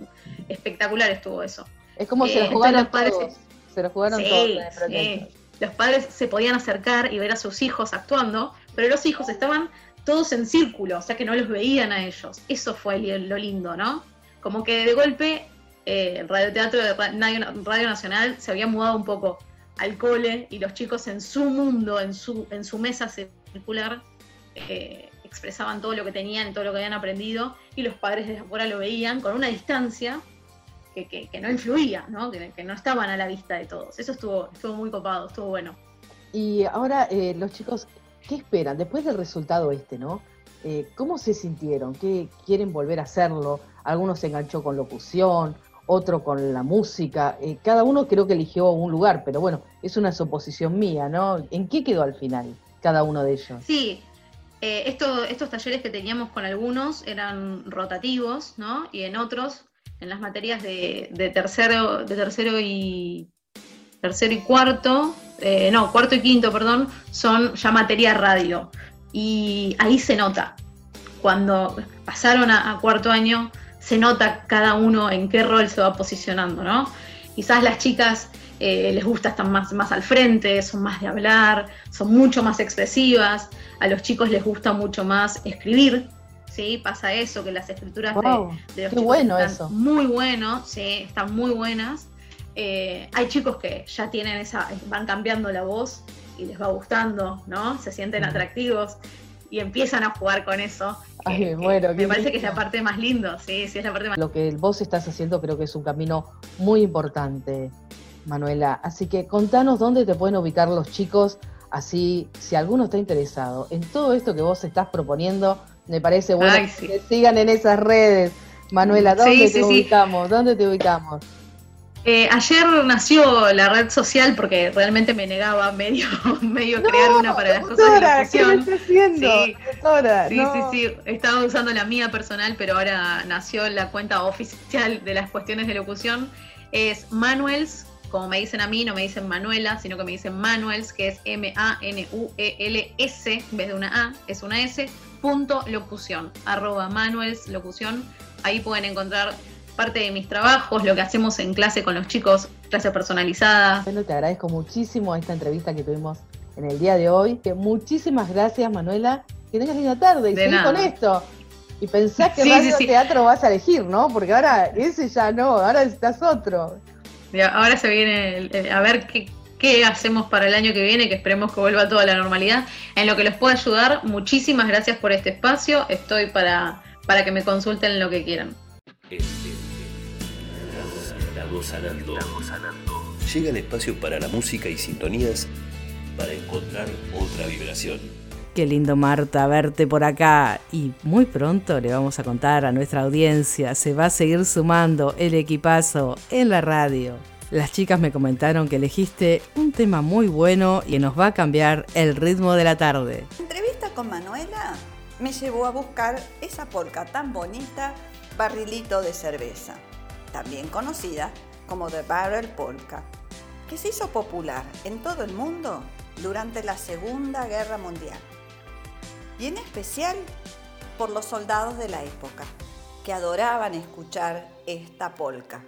Speaker 15: espectacular estuvo eso.
Speaker 14: Es como se lo jugaron los padres, Se lo jugaron todos.
Speaker 15: Los padres se podían acercar y ver a sus hijos actuando, pero los hijos estaban todos en círculo, o sea que no los veían a ellos. Eso fue lo lindo, ¿no? Como que de golpe eh, el radioteatro de Radio Nacional se había mudado un poco al cole y los chicos en su mundo, en su, en su mesa circular, eh, expresaban todo lo que tenían, todo lo que habían aprendido y los padres desde afuera lo veían con una distancia que, no influía, ¿no? Que, no estaban a la vista de todos. Eso estuvo, estuvo muy copado, estuvo bueno.
Speaker 14: Y ahora eh, los chicos ¿qué esperan después del resultado este, no? Eh, ¿Cómo se sintieron? ¿Qué quieren volver a hacerlo? Algunos se enganchó con locución, otro con la música. Eh, cada uno creo que eligió un lugar, pero bueno, es una suposición mía, ¿no? ¿En qué quedó al final cada uno de ellos?
Speaker 15: Sí, eh, estos talleres que teníamos con algunos eran rotativos, ¿no? Y en otros, en las materias de, de tercero, de tercero y tercero y cuarto, eh, no, cuarto y quinto, perdón, son ya materia radio. Y ahí se nota. Cuando pasaron a, cuarto año, se nota cada uno en qué rol se va posicionando, ¿no? Quizás las chicas eh, les gusta estar más, más al frente, son más de hablar, son mucho más expresivas. A los chicos les gusta mucho más escribir, ¿sí? Pasa eso, que las escrituras de, los chicos
Speaker 14: bueno
Speaker 15: están
Speaker 14: eso.
Speaker 15: muy buenos, ¿sí? Están muy buenas. Eh, hay chicos que ya tienen esa, van cambiando la voz y les va gustando, ¿no? Se sienten atractivos y empiezan a jugar con eso.
Speaker 14: Ay,
Speaker 15: me parece que es la parte más linda, sí, sí, es la parte más
Speaker 14: Lo que vos estás haciendo creo que es un camino muy importante, Manuela. Así que contanos dónde te pueden ubicar los chicos, así si alguno está interesado en todo esto que vos estás proponiendo, me parece bueno que sigan en esas redes. Manuela, ¿dónde te ubicamos? ¿Dónde te ubicamos?
Speaker 15: Eh, ayer nació la red social porque realmente me negaba medio, medio crear una para las cosas de la
Speaker 14: ¿qué haciendo?
Speaker 15: Sí, sí, sí, sí, estaba usando la mía personal, pero ahora nació la cuenta oficial de las cuestiones de locución. Es Manuels, como me dicen a mí, no me dicen Manuela, sino que me dicen Manuels, que es M-A-N-U-E-L-S, en vez de una A, es una S, punto locución, arroba Manuels locución. Ahí pueden encontrar parte de mis trabajos, lo que hacemos en clase con los chicos, clase personalizada.
Speaker 14: Bueno, te agradezco muchísimo esta entrevista que tuvimos en el día de hoy. Que muchísimas gracias, Manuela. Que tengas linda tarde y seguí con esto. Y pensás que sí, radio teatro vas a elegir, ¿no? Porque ahora ese ya no, ahora necesitas otro.
Speaker 15: ahora se viene a ver qué, qué hacemos para el año que viene, que esperemos que vuelva toda la normalidad. En lo que les pueda ayudar, muchísimas gracias por este espacio. Estoy para, para que me consulten lo que quieran.
Speaker 1: Estamos sanando. Llega el espacio para la música y sintonías para encontrar otra vibración.
Speaker 2: Qué lindo Marta verte por acá y muy pronto le vamos a contar a nuestra audiencia, se va a seguir sumando el equipazo en la radio. Las chicas me comentaron que elegiste un tema muy bueno y nos va a cambiar el ritmo de la tarde.
Speaker 16: La entrevista con Manuela me llevó a buscar esa polca tan bonita, barrilito de cerveza, también conocida como The Barrel Polka, que se hizo popular en todo el mundo durante la Segunda Guerra Mundial. Y en especial por los soldados de la época, que adoraban escuchar esta polca.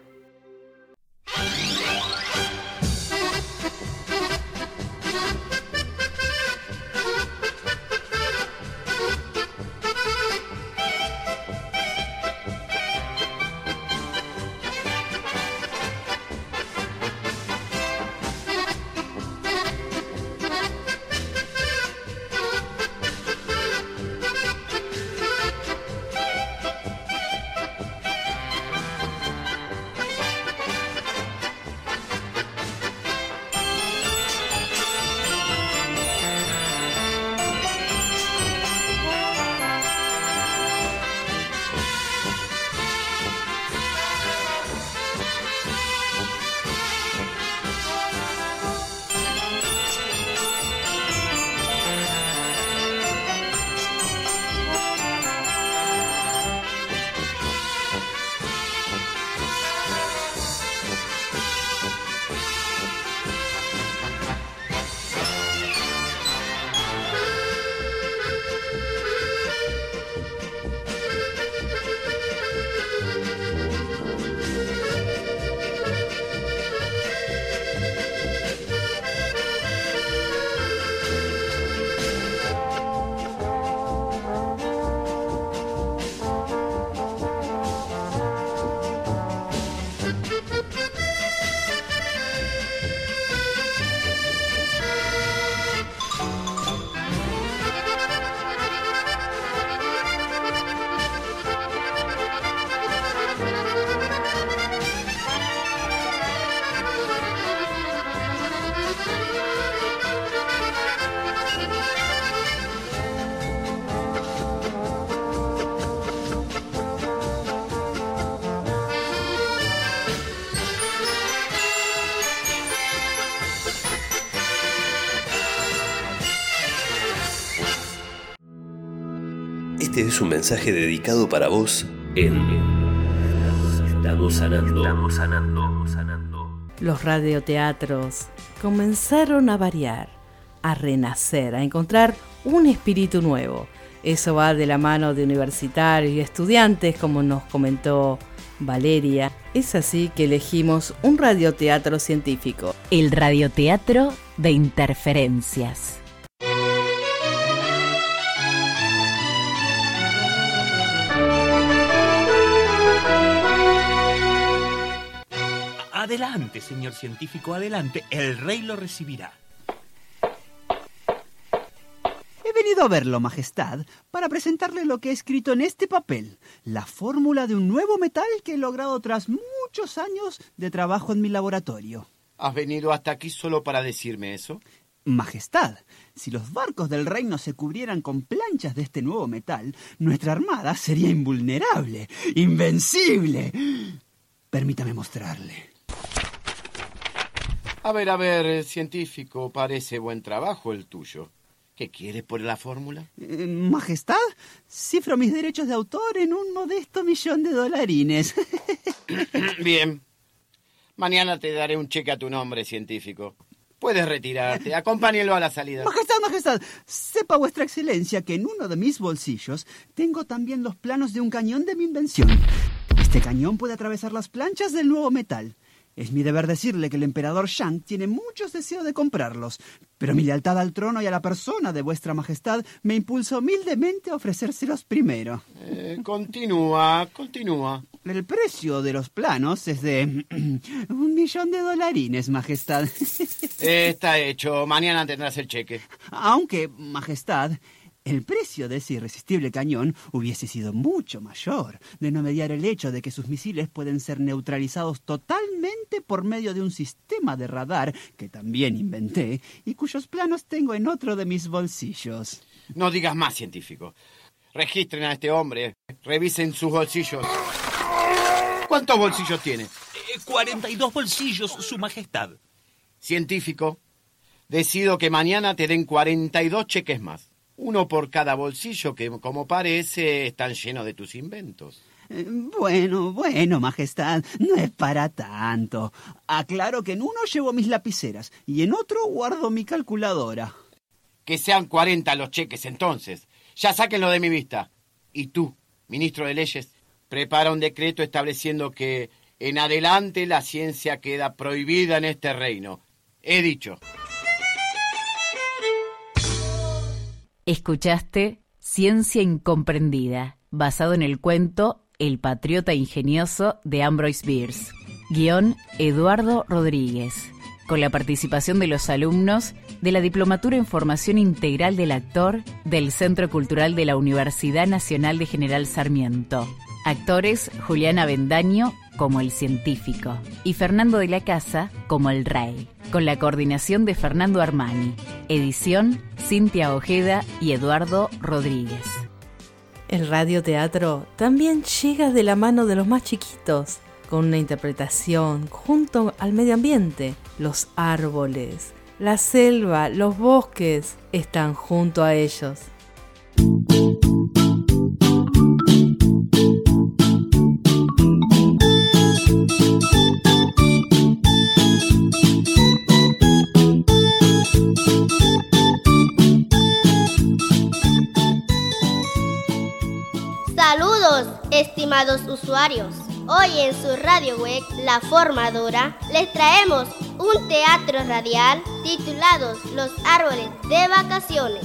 Speaker 1: Es un mensaje dedicado para vos en Estamos sanando. Estamos sanando. sanando.
Speaker 2: Los radioteatros comenzaron a variar, a renacer, a encontrar un espíritu nuevo. Eso va de la mano de universitarios y estudiantes, como nos comentó Valeria. Es así que elegimos un radioteatro científico.
Speaker 17: El radioteatro de interferencias.
Speaker 18: Adelante, señor científico, adelante. El rey lo recibirá.
Speaker 19: He venido a verlo, Majestad, para presentarle lo que he escrito en este papel, la fórmula de un nuevo metal que he logrado tras muchos años de trabajo en mi laboratorio.
Speaker 20: ¿Has venido hasta aquí solo para decirme eso?
Speaker 19: Majestad, si los barcos del reino se cubrieran con planchas de este nuevo metal, nuestra armada sería invulnerable, invencible. Permítame mostrarle.
Speaker 20: A ver, a ver, científico, parece buen trabajo el tuyo. ¿Qué quiere por la fórmula?
Speaker 19: Eh, Majestad, cifro mis derechos de autor en un modesto millón de dolarines.
Speaker 20: Bien. Mañana te daré un cheque a tu nombre, científico. Puedes retirarte. Acompáñelo a la salida.
Speaker 19: Majestad, Majestad, sepa vuestra excelencia que en uno de mis bolsillos tengo también los planos de un cañón de mi invención. Este cañón puede atravesar las planchas del nuevo metal. Es mi deber decirle que el emperador Shang tiene muchos deseos de comprarlos, pero mi lealtad al trono y a la persona de vuestra majestad me impulsa humildemente a ofrecérselos primero.
Speaker 20: Eh, continúa, continúa.
Speaker 19: El precio de los planos es de un millón de dolarines, Majestad.
Speaker 20: Está hecho. Mañana tendrás el cheque.
Speaker 19: Aunque, Majestad, el precio de ese irresistible cañón hubiese sido mucho mayor, de no mediar el hecho de que sus misiles pueden ser neutralizados totalmente por medio de un sistema de radar que también inventé y cuyos planos tengo en otro de mis bolsillos.
Speaker 20: No digas más, científico. Registren a este hombre. Revisen sus bolsillos. ¿Cuántos bolsillos tiene?
Speaker 18: 42 bolsillos, Su Majestad.
Speaker 20: Científico, decido que mañana te den 42 cheques más. Uno por cada bolsillo que, como parece, están llenos de tus inventos.
Speaker 19: Eh, Bueno, bueno, Majestad, no es para tanto. Aclaro que en uno llevo mis lapiceras y en otro guardo mi calculadora.
Speaker 20: Que sean 40 los cheques entonces. Ya sáquenlo de mi vista. Y tú, ministro de Leyes, prepara un decreto estableciendo que en adelante la ciencia queda prohibida en este reino. He dicho.
Speaker 17: Escuchaste Ciencia Incomprendida, basado en el cuento El Patriota Ingenioso de Ambrose Bierce. Guión Eduardo Rodríguez. Con la participación de los alumnos de la Diplomatura en Formación Integral del Actor del Centro Cultural de la Universidad Nacional de General Sarmiento. Actores Juliana Bendaño como el científico y Fernando de la Casa como el rey, con la coordinación de Fernando Armani, edición Cintia Ojeda y Eduardo Rodríguez.
Speaker 2: El radioteatro también llega de la mano de los más chiquitos, con una interpretación junto al medio ambiente. Los árboles, la selva, los bosques están junto a ellos.
Speaker 21: Estimados usuarios. Hoy en su radio web La Formadora les traemos un teatro radial titulado Los árboles de vacaciones.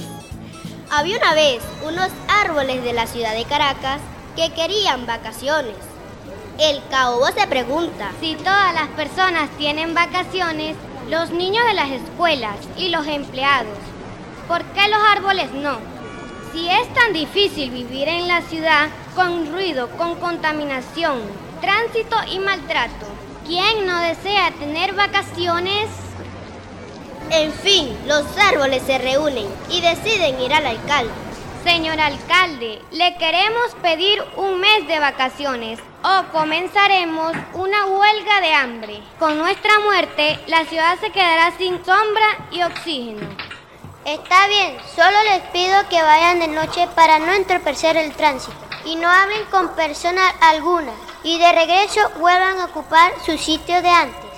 Speaker 21: Había una vez unos árboles de la ciudad de Caracas que querían vacaciones. El caobo se pregunta,
Speaker 22: Si todas las personas tienen vacaciones, los niños de las escuelas y los empleados, ¿por qué los árboles no? Si es tan difícil vivir en la ciudad con ruido, con contaminación, tránsito y maltrato, ¿quién no desea tener vacaciones?
Speaker 21: En fin, los árboles se reúnen y deciden ir al alcalde.
Speaker 22: Señor alcalde, le queremos pedir un mes de vacaciones o comenzaremos una huelga de hambre. Con nuestra muerte, la ciudad se quedará sin sombra y oxígeno.
Speaker 21: Está bien, solo les pido que vayan de noche para no entorpecer el tránsito y no hablen con persona alguna y de regreso vuelvan a ocupar su sitio de antes.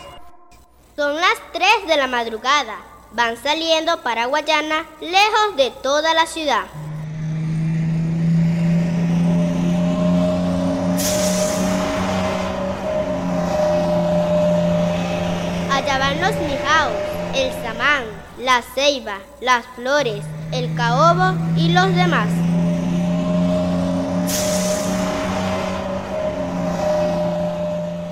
Speaker 21: Son las 3 de la madrugada. Van saliendo para Guayana, lejos de toda la ciudad. Allá van los mijaos, el samán, la ceiba, las flores, el caobo y los demás.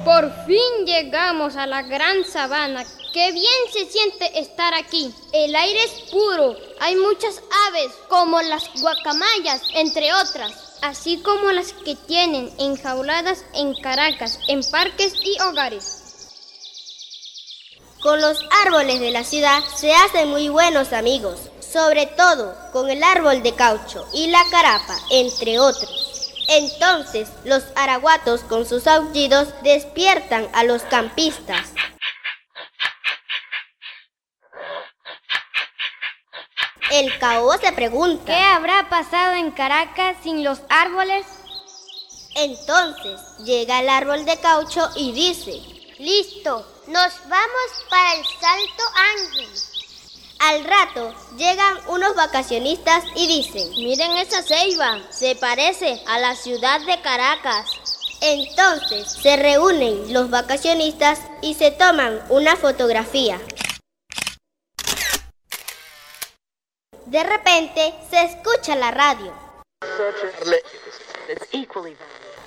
Speaker 22: Por fin llegamos a la gran sabana. Qué bien se siente estar aquí. El aire es puro. Hay muchas aves, como las guacamayas, entre otras, así como las que tienen enjauladas en Caracas, en parques y hogares.
Speaker 21: Con los árboles de la ciudad se hacen muy buenos amigos, sobre todo con el árbol de caucho y la carapa, entre otros. Entonces los araguatos con sus aullidos despiertan a los campistas. El caobo se pregunta,
Speaker 22: ¿Qué habrá pasado en Caracas sin los árboles?
Speaker 21: Entonces llega el árbol de caucho y dice,
Speaker 22: Listo, nos vamos para el Salto Ángel.
Speaker 21: Al rato llegan unos vacacionistas y dicen, miren esa ceiba, se parece a la ciudad de Caracas. Entonces se reúnen los vacacionistas y se toman una fotografía. De repente se escucha la radio.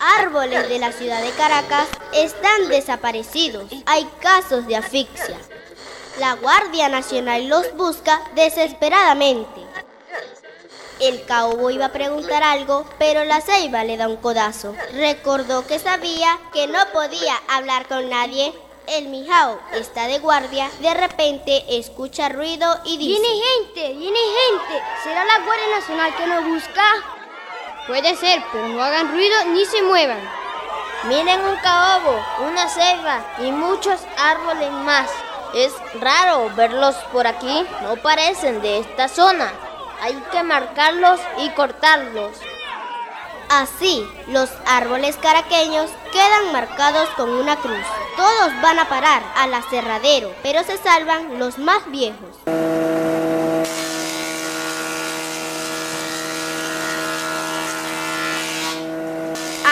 Speaker 21: árboles de la ciudad de Caracas están desaparecidos. Hay casos de asfixia. La Guardia Nacional los busca desesperadamente. El caobo iba a preguntar algo, pero la ceiba le da un codazo. Recordó que sabía que no podía hablar con nadie. El mijao está de guardia, de repente escucha ruido y dice...
Speaker 22: Viene gente, viene gente. ¿Será la Guardia Nacional que nos busca? Puede ser, pero no hagan ruido ni se muevan.
Speaker 21: Miren un caobo, una ceiba y muchos árboles más. Es raro verlos por aquí, no parecen de esta zona. Hay que marcarlos y cortarlos. Así, los árboles caraqueños quedan marcados con una cruz. Todos van a parar al aserradero, pero se salvan los más viejos.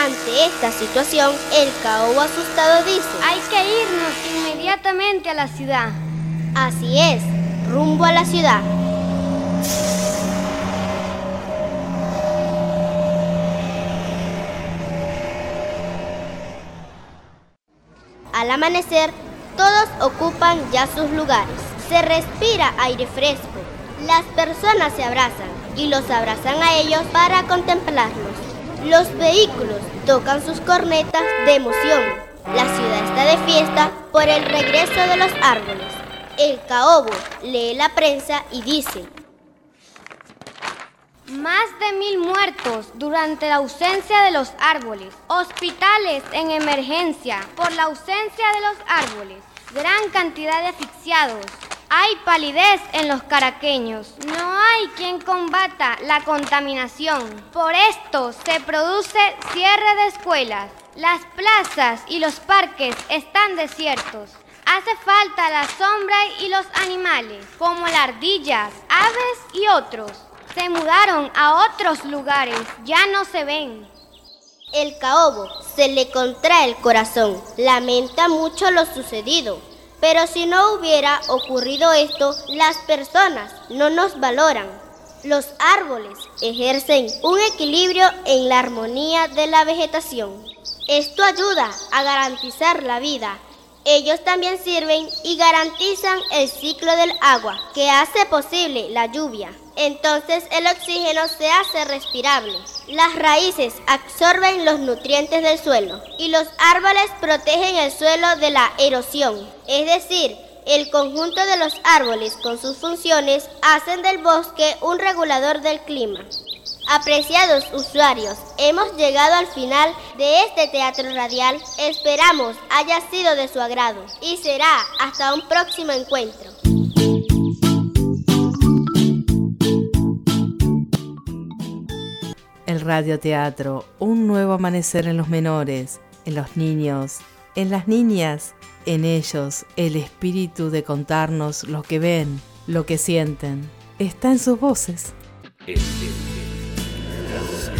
Speaker 21: Ante esta situación, el caobo asustado dice,
Speaker 22: Hay que irnos inmediatamente a la ciudad.
Speaker 21: Así es, rumbo a la ciudad. Al amanecer, todos ocupan ya sus lugares. Se respira aire fresco. Las personas se abrazan y los abrazan a ellos para contemplarlos. Los vehículos tocan sus cornetas de emoción. La ciudad está de fiesta por el regreso de los árboles. El caobo lee la prensa y dice,
Speaker 22: Más de mil muertos durante la ausencia de los árboles. Hospitales en emergencia por la ausencia de los árboles. Gran cantidad de asfixiados. Hay palidez en los caraqueños. No hay quien combata la contaminación. Por esto se produce cierre de escuelas. Las plazas y los parques están desiertos. Hace falta la sombra y los animales, como las ardillas, aves y otros. Se mudaron a otros lugares, ya no se ven.
Speaker 21: El caobo se le contrae el corazón, lamenta mucho lo sucedido. Pero si no hubiera ocurrido esto, las personas no nos valoran. Los árboles ejercen un equilibrio en la armonía de la vegetación. Esto ayuda a garantizar la vida. Ellos también sirven y garantizan el ciclo del agua, que hace posible la lluvia. Entonces el oxígeno se hace respirable. Las raíces absorben los nutrientes del suelo y los árboles protegen el suelo de la erosión. Es decir, el conjunto de los árboles con sus funciones hacen del bosque un regulador del clima. Apreciados usuarios, hemos llegado al final de este teatro radial. Esperamos haya sido de su agrado y será hasta un próximo encuentro.
Speaker 2: El radioteatro, un nuevo amanecer en los menores, en los niños, en las niñas, en ellos el espíritu de contarnos lo que ven, lo que sienten, está en sus voces.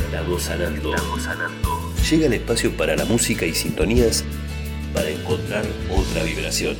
Speaker 1: Estamos sanando. Llega el espacio para la música y sintonías para encontrar otra vibración.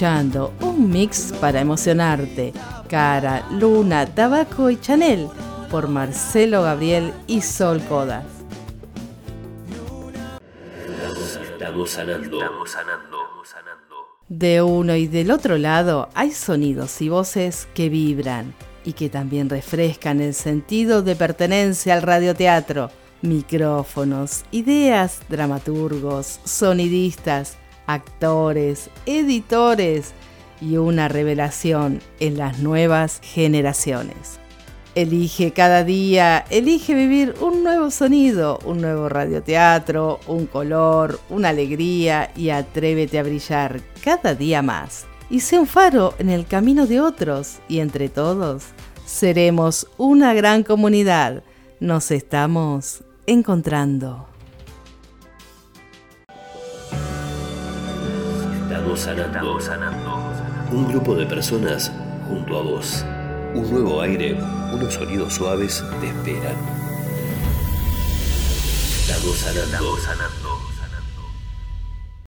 Speaker 23: Escuchando
Speaker 2: un mix para emocionarte. Cara, Luna, Tabaco y Chanel por Marcelo Gabriel y Sol Codas.
Speaker 24: Estamos sanando. Estamos sanando.
Speaker 2: De uno y del otro lado hay sonidos y voces que vibran y que también refrescan el sentido de pertenencia al radioteatro. Micrófonos, ideas, dramaturgos, sonidistas, actores, editores y una revelación en las nuevas generaciones. Elige cada día, elige vivir un nuevo sonido, un nuevo radioteatro, un color, una alegría y atrévete a brillar cada día más. Y sé un faro en el camino de otros y entre todos seremos una gran comunidad. Nos estamos encontrando.
Speaker 24: Estamos sanando. sanando. Un grupo de personas junto a vos. Un nuevo aire, unos sonidos suaves te esperan. Sanando. Estamos sanando.